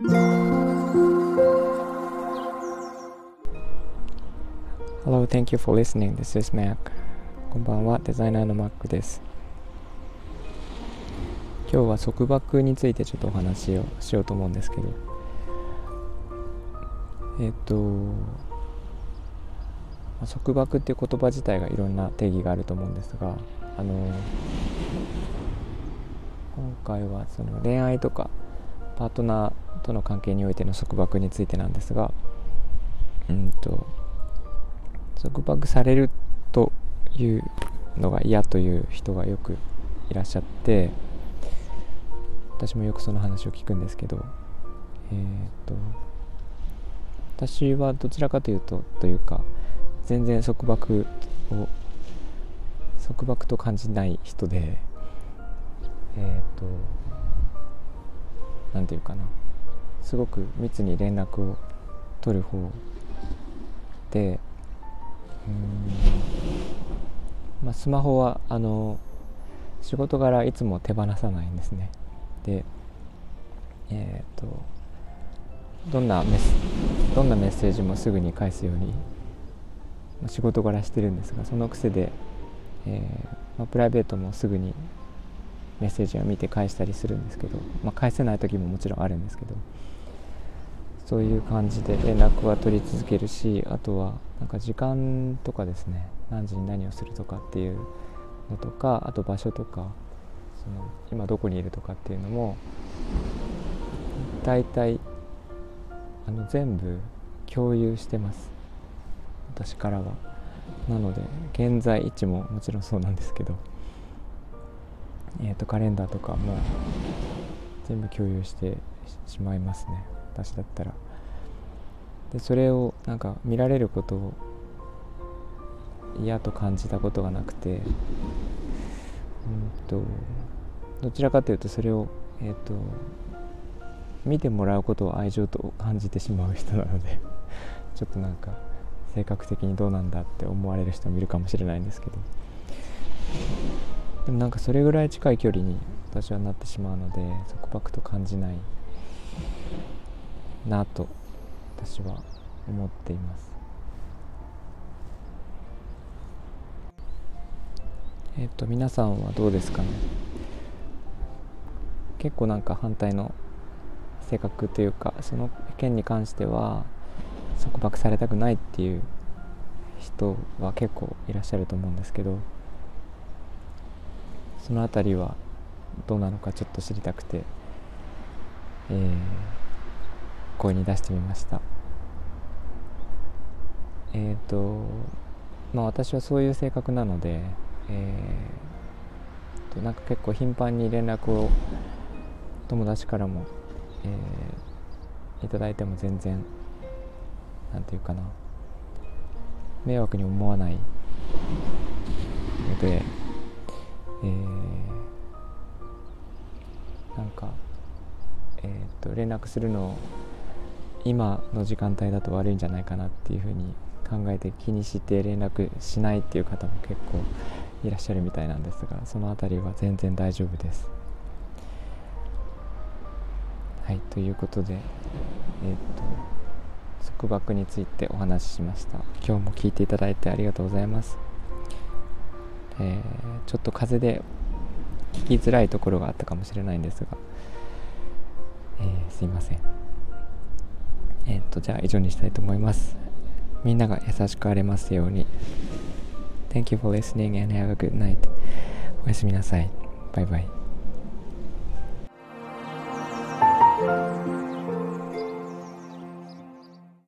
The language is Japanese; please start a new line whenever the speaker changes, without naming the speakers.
Hello, thank you for listening. This is Mac. こんばんは、デザイナーの Mac です。今日は束縛についてちょっとお話をしようと思うんですけど、えっ、と、束縛っていう言葉自体がいろんな定義があると思うんですが、あの今回はその恋愛とかパートナーとの関係においての束縛についてなんですが、うんと束縛されるというのが嫌という人がよくいらっしゃって私もよくその話を聞くんですけどえー、っと私はどちらかというとというか全然束縛を束縛と感じない人でえっ、と何て言うかな。すごく密に連絡を取る方でうん。まあ、スマホはあの仕事柄いつも手放さないんですね。でえっ、ー、とどんなメスどんなメッセージもすぐに返すように、ま、仕事柄してるんですがその癖で、えー、まあ、プライベートもすぐにメッセージを見て返したりするんですけど、まあ、返せない時ももちろんあるんですけどそういう感じで連絡は取り続けるしあとはなんか時間とかですね何時に何をするとかっていうのとかあと場所とかその今どこにいるとかっていうのも大体あの全部共有してます。私からは。なので現在位置ももちろんそうなんですけど。えーとカレンダーとかも全部共有してしまいますね。私だったら。でそれをなんか見られることを嫌と感じたことがなくてうんとどちらかというとそれをえっ、ー、と見てもらうことを愛情と感じてしまう人なので ちょっとなんか性格的にどうなんだって思われる人もいるかもしれないんですけど。でもなんかそれぐらい近い距離に私はなってしまうので束縛と感じないなと私は思っています。えっ、と皆さんはどうですかね？結構なんか反対の性格というかその件に関しては束縛されたくないっていう人は結構いらっしゃると思うんですけどその辺りはどうなのかちょっと知りたくて、えー、声に出してみました。えっ、ー、とまあ私はそういう性格なのでえー、となんか結構頻繁に連絡を友達からも、えー、いただいても全然なんていうかな迷惑に思わないので、えー、なんか、えーと、連絡するの今の時間帯だと悪いんじゃないかなっていうふうに考えて気にして連絡しないっていう方も結構いらっしゃるみたいなんですがその辺りは全然大丈夫です。はいということでえっ、と束縛についてお話ししました今日も聞いていただいてありがとうございます、えー、ちょっと風で聞きづらいところがあったかもしれないんですが、えー、すいませんえっ、とじゃあ以上にしたいと思いますみんなが優しくありますように Thank you for listening and have a good night. おやすみなさい。バイバイ。